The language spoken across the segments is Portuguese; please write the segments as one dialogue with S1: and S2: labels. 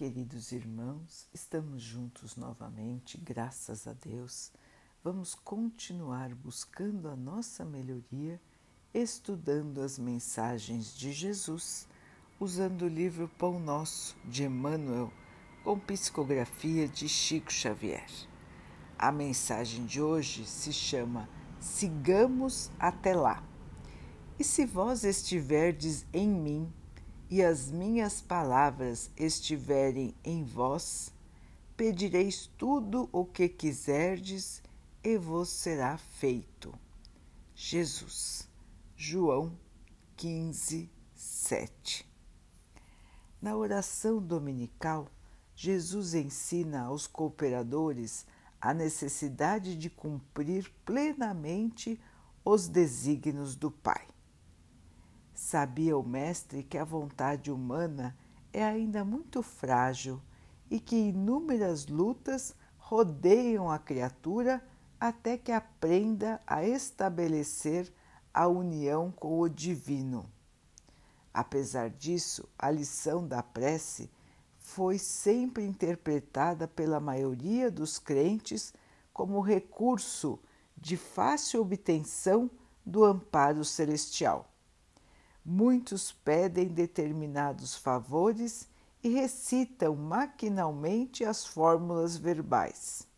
S1: queridos irmãos, estamos juntos novamente, graças a Deus. Vamos continuar buscando a nossa melhoria, estudando as mensagens de Jesus, usando o livro Pão Nosso de Emmanuel, com psicografia de Chico Xavier. A mensagem de hoje se chama Sigamos até lá. E se vós estiverdes em mim, e as minhas palavras estiverem em vós, pedireis tudo o que quiserdes e vos será feito. Jesus, João 15, 7. Na oração dominical, Jesus ensina aos cooperadores a necessidade de cumprir plenamente os desígnios do Pai. Sabia o Mestre que a vontade humana é ainda muito frágil e que inúmeras lutas rodeiam a criatura até que aprenda a estabelecer a união com o Divino. Apesar disso, a lição da prece foi sempre interpretada pela maioria dos crentes como recurso de fácil obtenção do amparo celestial. Muitos pedem determinados favores e recitam maquinalmente as fórmulas verbais.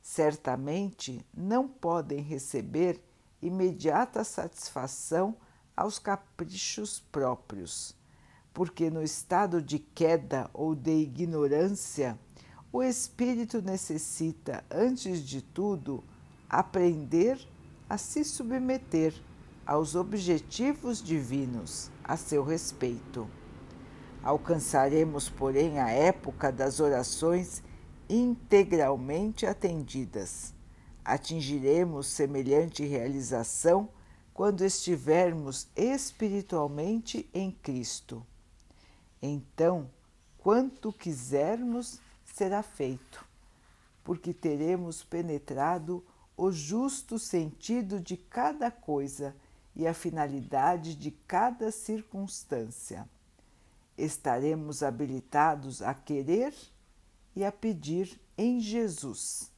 S1: Certamente não podem receber imediata satisfação aos caprichos próprios, porque no estado de queda ou de ignorância, o espírito necessita, antes de tudo, aprender a se submeter aos objetivos divinos a seu respeito. Alcançaremos, porém, a época das orações integralmente atendidas. Atingiremos semelhante realização quando estivermos espiritualmente em Cristo. Então, quanto quisermos, será feito, porque teremos penetrado o justo sentido de cada coisa e a finalidade de cada circunstância. Estaremos habilitados a querer e a pedir em Jesus,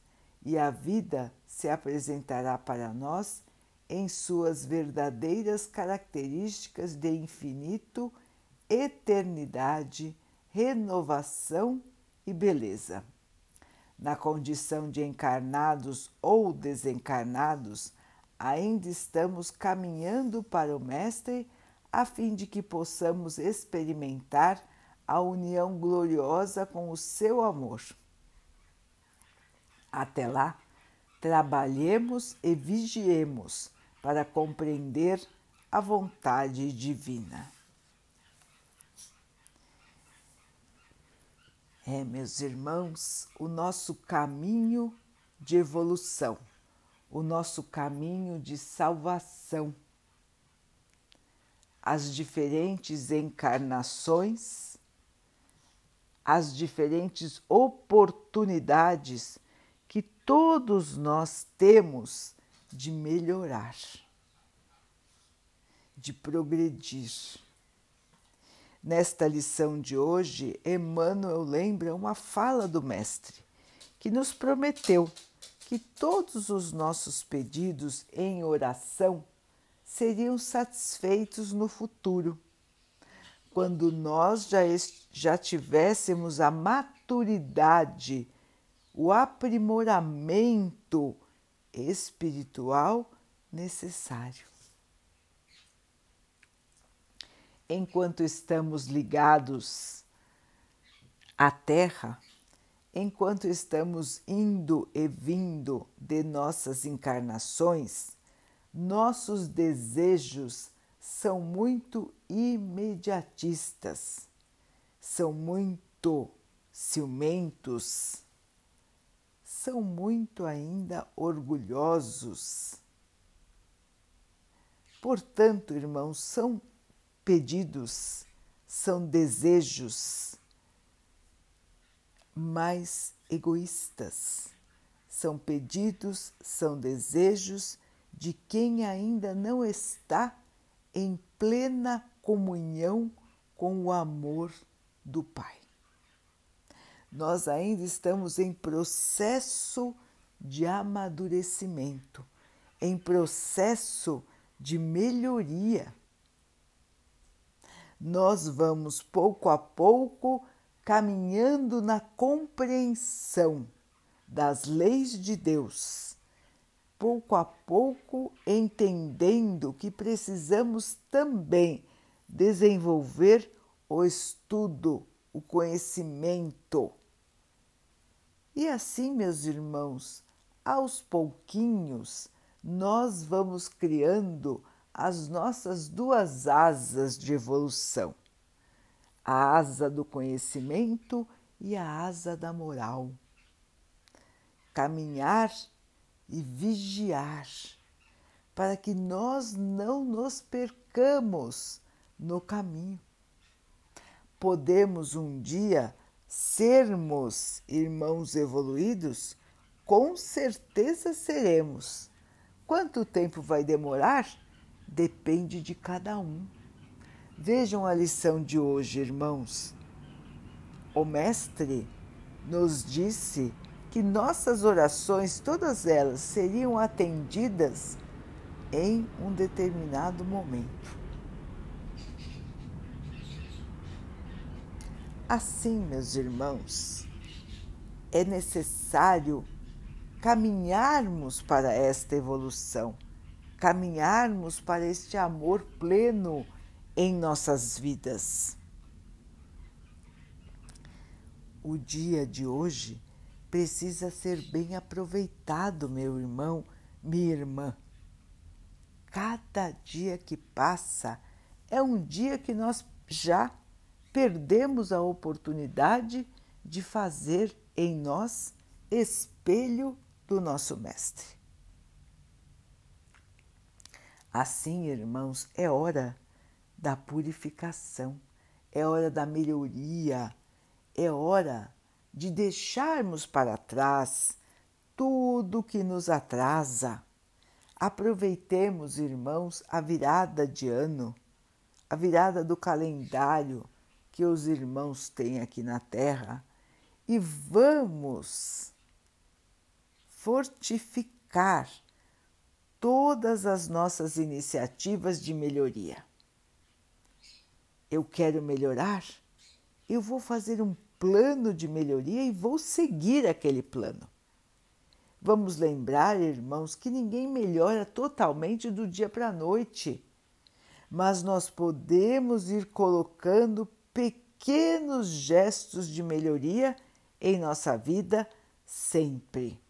S1: e a vida se apresentará para nós em suas verdadeiras características de infinito, eternidade, renovação e beleza. Na condição de encarnados ou desencarnados, ainda estamos caminhando para o Mestre a fim de que possamos experimentar a união gloriosa com o seu amor. Até lá, trabalhemos e vigiemos para compreender a vontade divina. É, meus irmãos, o nosso caminho de evolução o nosso caminho de salvação. As diferentes encarnações, as diferentes oportunidades que todos nós temos de melhorar, de progredir. Nesta lição de hoje, Emmanuel lembra uma fala do Mestre que nos prometeu que todos os nossos pedidos em oração seriam satisfeitos no futuro, quando nós já, já tivéssemos a maturidade, o aprimoramento espiritual necessário. Enquanto estamos ligados à Terra, enquanto estamos indo e vindo de nossas encarnações, nossos desejos são muito imediatistas, são muito ciumentos, são muito ainda orgulhosos. Portanto, irmãos, são pedidos, são desejos mais egoístas. São pedidos, são desejos de quem ainda não está em plena comunhão com o amor do Pai. nós ainda estamos em processo de amadurecimento, em processo de melhoria. Nós vamos pouco a pouco caminhando na compreensão das leis de Deus, pouco a pouco entendendo que precisamos também desenvolver o estudo, o conhecimento. E assim, meus irmãos, aos pouquinhos, nós vamos criando as nossas duas asas de evolução: a asa do conhecimento e a asa da moral. Caminhar e vigiar para que nós não nos percamos no caminho. Podemos um dia sermos irmãos evoluídos? Com certeza seremos. Quanto tempo vai demorar? Depende de cada um. Vejam a lição de hoje, irmãos. O Mestre nos disse que nossas orações, todas elas, seriam atendidas em um determinado momento. Assim, meus irmãos, é necessário caminharmos para esta evolução, caminharmos para este amor pleno em nossas vidas. O dia de hoje precisa ser bem aproveitado, meu irmão, minha irmã. Cada dia que passa é um dia que nós já perdemos a oportunidade de fazer em nós espelho do nosso Mestre. Assim, irmãos, é hora da purificação, é hora da melhoria, é hora de deixarmos para trás tudo que nos atrasa. Aproveitemos, irmãos, a virada de ano, a virada do calendário que os irmãos têm aqui na Terra e vamos fortificar todas as nossas iniciativas de melhoria. Eu quero melhorar? Eu vou fazer um plano de melhoria e vou seguir aquele plano. Vamos lembrar, irmãos, que ninguém melhora totalmente do dia para a noite, mas nós podemos ir colocando pequenos gestos de melhoria em nossa vida sempre.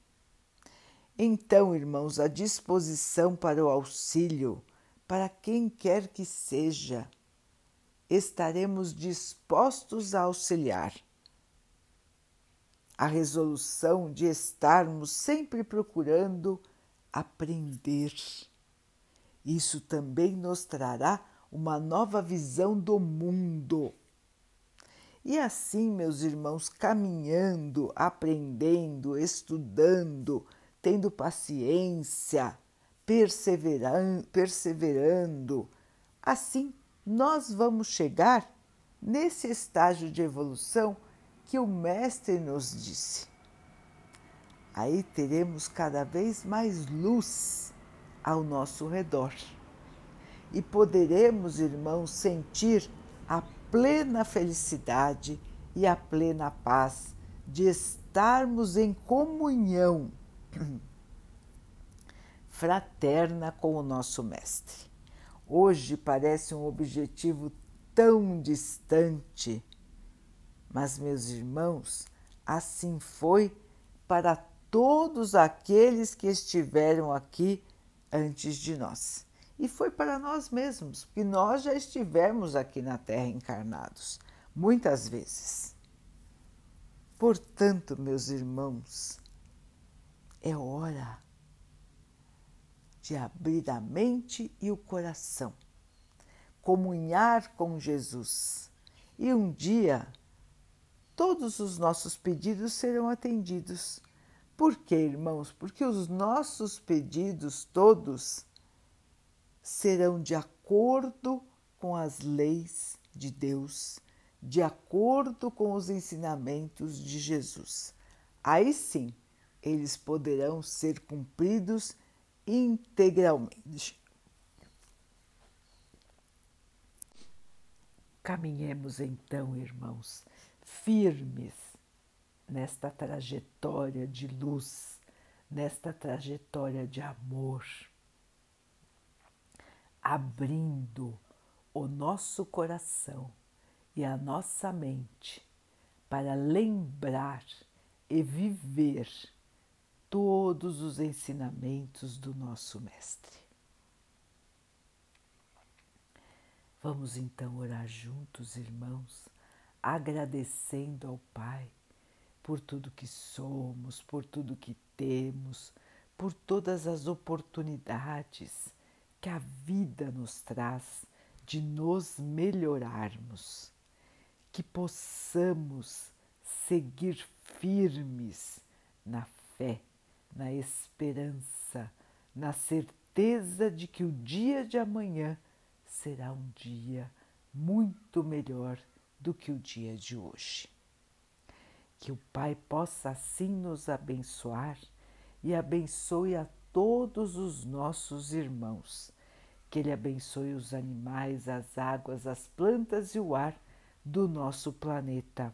S1: Então, irmãos, a disposição para o auxílio, para quem quer que seja, estaremos dispostos a auxiliar. A resolução de estarmos sempre procurando aprender. Isso também nos trará uma nova visão do mundo e assim, meus irmãos, caminhando, aprendendo, estudando, tendo paciência, perseverando, perseverando, assim nós vamos chegar nesse estágio de evolução que o Mestre nos disse. Aí teremos cada vez mais luz ao nosso redor e poderemos, irmãos, sentir a plena felicidade e a plena paz de estarmos em comunhão fraterna com o nosso Mestre. Hoje parece um objetivo tão distante, mas, meus irmãos, assim foi para todos aqueles que estiveram aqui antes de nós e foi para nós mesmos, porque nós já estivemos aqui na Terra encarnados, muitas vezes. Portanto, meus irmãos, é hora de abrir a mente e o coração, comunhar com Jesus e um dia todos os nossos pedidos serão atendidos. Por quê, irmãos? Porque os nossos pedidos todos serão de acordo com as leis de Deus, de acordo com os ensinamentos de Jesus. Aí sim, eles poderão ser cumpridos integralmente. Caminhemos então, irmãos, firmes nesta trajetória de luz, nesta trajetória de amor, abrindo o nosso coração e a nossa mente para lembrar e viver todos os ensinamentos do nosso Mestre. Vamos então orar juntos, irmãos, agradecendo ao Pai por tudo que somos, por tudo que temos, por todas as oportunidades que a vida nos traz de nos melhorarmos, que possamos seguir firmes na fé, na esperança, na certeza de que o dia de amanhã será um dia muito melhor do que o dia de hoje. Que o Pai possa assim nos abençoar e abençoe a todos os nossos irmãos. Que Ele abençoe os animais, as águas, as plantas e o ar do nosso planeta.